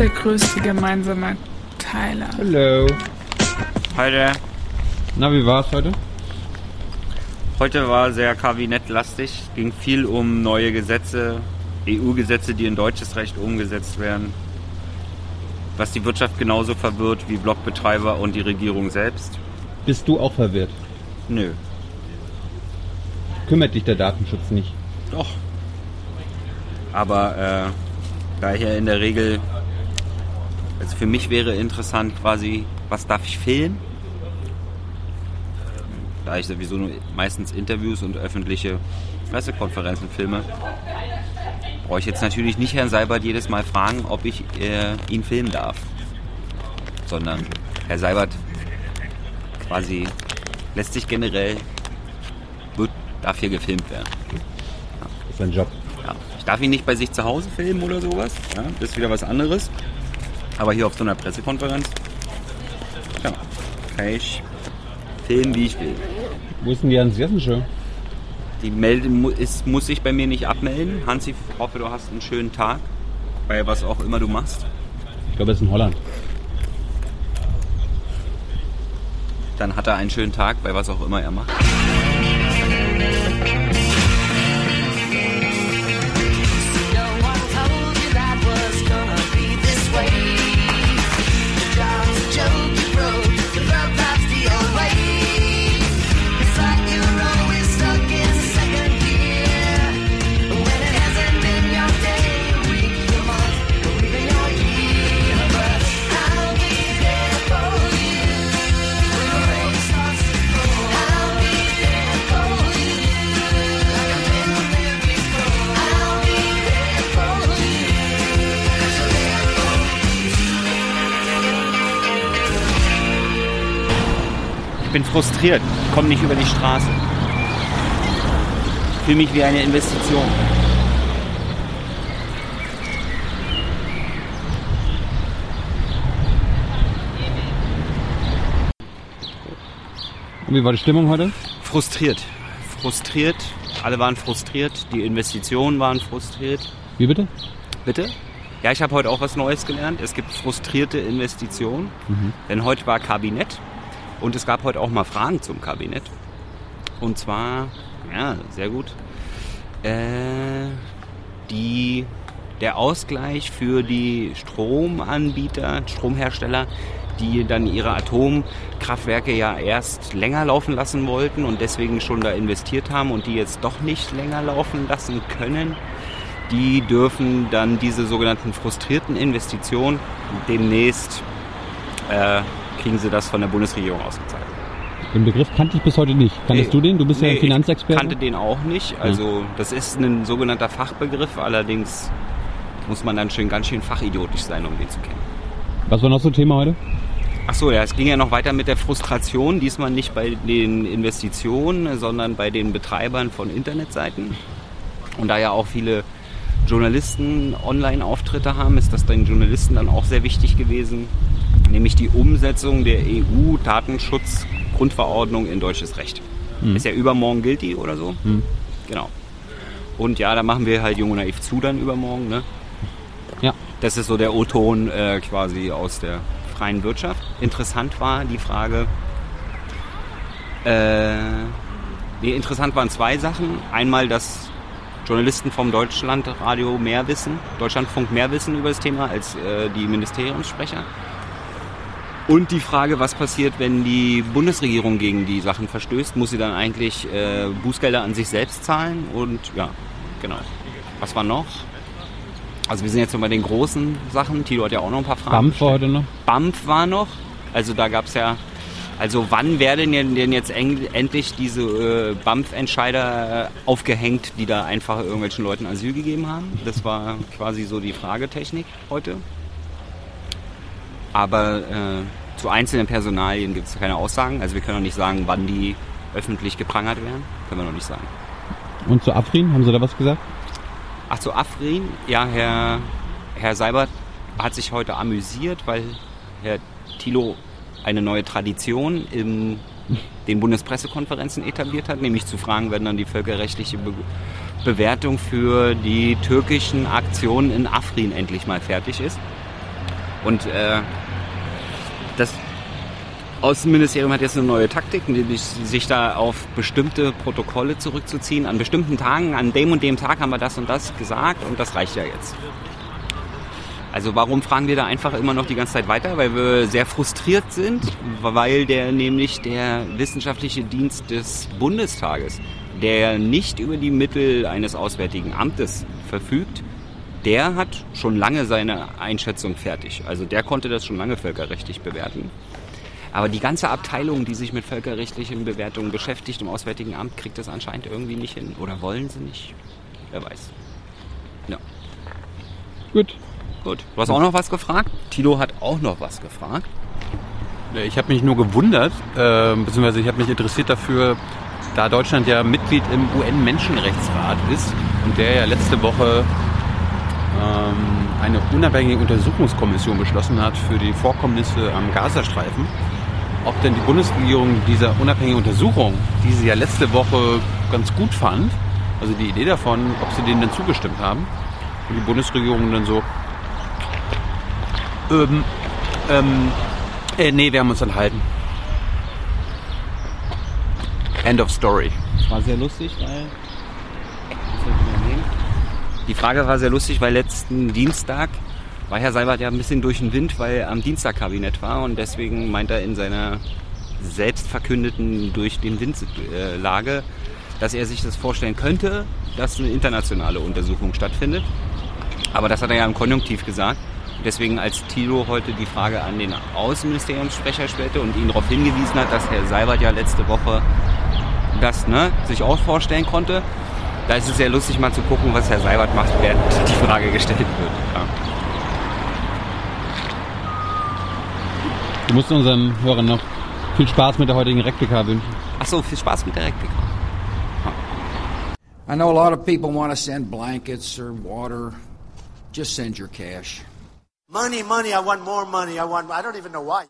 der größte gemeinsame Teiler? Hallo. Heute, Na, wie war's heute? heute war sehr kabinettlastig. Es ging viel um neue Gesetze, EU-Gesetze, die in deutsches Recht umgesetzt werden. Was die Wirtschaft genauso verwirrt wie Blockbetreiber und die Regierung selbst. Bist du auch verwirrt? Nö. Kümmert dich der Datenschutz nicht? Doch. Aber äh, da hier in der Regel, also für mich wäre interessant quasi, was darf ich filmen? Da ich sowieso nur meistens Interviews und öffentliche Pressekonferenzen filme, brauche ich jetzt natürlich nicht Herrn Seibert jedes Mal fragen, ob ich äh, ihn filmen darf. Sondern Herr Seibert quasi lässt sich generell, wird, darf hier gefilmt werden. Das ist sein Job. Ja. Ich darf ihn nicht bei sich zu Hause filmen oder sowas. Ja, das ist wieder was anderes. Aber hier auf so einer Pressekonferenz, ja, kann ich filmen, wie ich will. Wo ist denn die Hans Jessen Show? Die Melde ist, muss sich bei mir nicht abmelden. Hansi, ich hoffe, du hast einen schönen Tag. Bei was auch immer du machst. Ich glaube, es ist in Holland. Dann hat er einen schönen Tag bei was auch immer er macht. Frustriert, komme nicht über die Straße. Ich fühle mich wie eine Investition. Und wie war die Stimmung heute? Frustriert. Frustriert. Alle waren frustriert. Die Investitionen waren frustriert. Wie bitte? Bitte? Ja, ich habe heute auch was Neues gelernt. Es gibt frustrierte Investitionen. Denn heute war Kabinett. Und es gab heute auch mal Fragen zum Kabinett. Und zwar, ja, sehr gut. Äh, die, der Ausgleich für die Stromanbieter, Stromhersteller, die dann ihre Atomkraftwerke ja erst länger laufen lassen wollten und deswegen schon da investiert haben und die jetzt doch nicht länger laufen lassen können, die dürfen dann diese sogenannten frustrierten Investitionen demnächst äh, kriegen sie das von der Bundesregierung ausgezahlt. Den Begriff kannte ich bis heute nicht. Kanntest Nee. du den? Du bist ja Nee, ein Finanzexperte. Ich kannte den auch nicht. Also das ist ein sogenannter Fachbegriff, allerdings muss man dann schön ganz schön fachidiotisch sein, um den zu kennen. Was war noch so Thema heute? Ach so, ja, es ging ja noch weiter mit der Frustration, diesmal nicht bei den Investitionen, sondern bei den Betreibern von Internetseiten. Und da ja auch viele Journalisten Online-Auftritte haben, ist das den Journalisten dann auch sehr wichtig gewesen, nämlich die Umsetzung der EU-Datenschutzgrundverordnung in deutsches Recht. Ist ja übermorgen gilt die oder so. Genau. Und ja, da machen wir halt Jung und Naiv zu dann übermorgen. Ne? Ja. Das ist so der O-Ton äh, quasi aus der freien Wirtschaft. Interessant war die Frage, äh, nee, interessant waren zwei Sachen. Einmal, dass Journalisten vom Deutschlandradio mehr wissen, Deutschlandfunk mehr wissen über das Thema als äh, die Ministeriumssprecher. Und die Frage, was passiert, wenn die Bundesregierung gegen die Sachen verstößt, muss sie dann eigentlich äh, Bußgelder an sich selbst zahlen? Und ja, genau. Was war noch? Also wir sind jetzt so bei den großen Sachen. Tilo hat ja auch noch ein paar Fragen. BAMF war heute noch. BAMF war noch. Also da gab es ja, also wann werden denn jetzt endlich diese äh, BAMF-Entscheider äh, aufgehängt, die da einfach irgendwelchen Leuten Asyl gegeben haben? Das war quasi so die Fragetechnik heute. Aber äh, zu einzelnen Personalien gibt es keine Aussagen. Also wir können noch nicht sagen, wann die öffentlich geprangert werden. Können wir noch nicht sagen. Und zu Afrin, haben Sie da was gesagt? Ach zu Afrin, ja, Herr, Herr Seibert hat sich heute amüsiert, weil Herr Thilo eine neue Tradition in den Bundespressekonferenzen etabliert hat, nämlich zu fragen, wenn dann die völkerrechtliche Be Bewertung für die türkischen Aktionen in Afrin endlich mal fertig ist. Und äh, das Außenministerium hat jetzt eine neue Taktik, nämlich sich da auf bestimmte Protokolle zurückzuziehen. An bestimmten Tagen, an dem und dem Tag haben wir das und das gesagt und das reicht ja jetzt. Also warum fragen wir da einfach immer noch die ganze Zeit weiter? Weil wir sehr frustriert sind, weil der nämlich der wissenschaftliche Dienst des Bundestages, der nicht über die Mittel eines Auswärtigen Amtes verfügt, der hat schon lange seine Einschätzung fertig. Also der konnte das schon lange völkerrechtlich bewerten. Aber die ganze Abteilung, die sich mit völkerrechtlichen Bewertungen beschäftigt im Auswärtigen Amt, kriegt das anscheinend irgendwie nicht hin. Oder wollen sie nicht? Wer weiß. Ja. Gut. Gut. Du hast auch noch was gefragt? Tilo hat auch noch was gefragt. Ich habe mich nur gewundert, äh, beziehungsweise ich habe mich interessiert dafür, da Deutschland ja Mitglied im UN-Menschenrechtsrat ist und der ja letzte Woche eine unabhängige Untersuchungskommission beschlossen hat für die Vorkommnisse am Gazastreifen, ob denn die Bundesregierung dieser unabhängigen Untersuchung, die sie ja letzte Woche ganz gut fand, also die Idee davon, ob sie denen dann zugestimmt haben und die Bundesregierung dann so, ähm, ähm, äh, nee, wir haben uns enthalten. End of story. Das war sehr lustig, weil. Die Frage war sehr lustig, weil letzten Dienstag war Herr Seibert ja ein bisschen durch den Wind, weil er am Dienstag Kabinett war und deswegen meint er in seiner selbst verkündeten durch den Wind äh, Lage, dass er sich das vorstellen könnte, dass eine internationale Untersuchung stattfindet. Aber das hat er ja im Konjunktiv gesagt. Deswegen, als Thilo heute die Frage an den Außenministeriumssprecher stellte und ihn darauf hingewiesen hat, dass Herr Seibert ja letzte Woche das ne, sich auch vorstellen konnte, da ist es sehr lustig mal zu gucken, was Herr Seibert macht, während die Frage gestellt wird. Ja. Du musst unseren Hörern noch viel Spaß mit der heutigen Replika wünschen. Achso, viel Spaß mit der Replika. I know a lot of people want to send blankets or water. Just send your cash. Money, money, I want more money. I want, I don't even know why.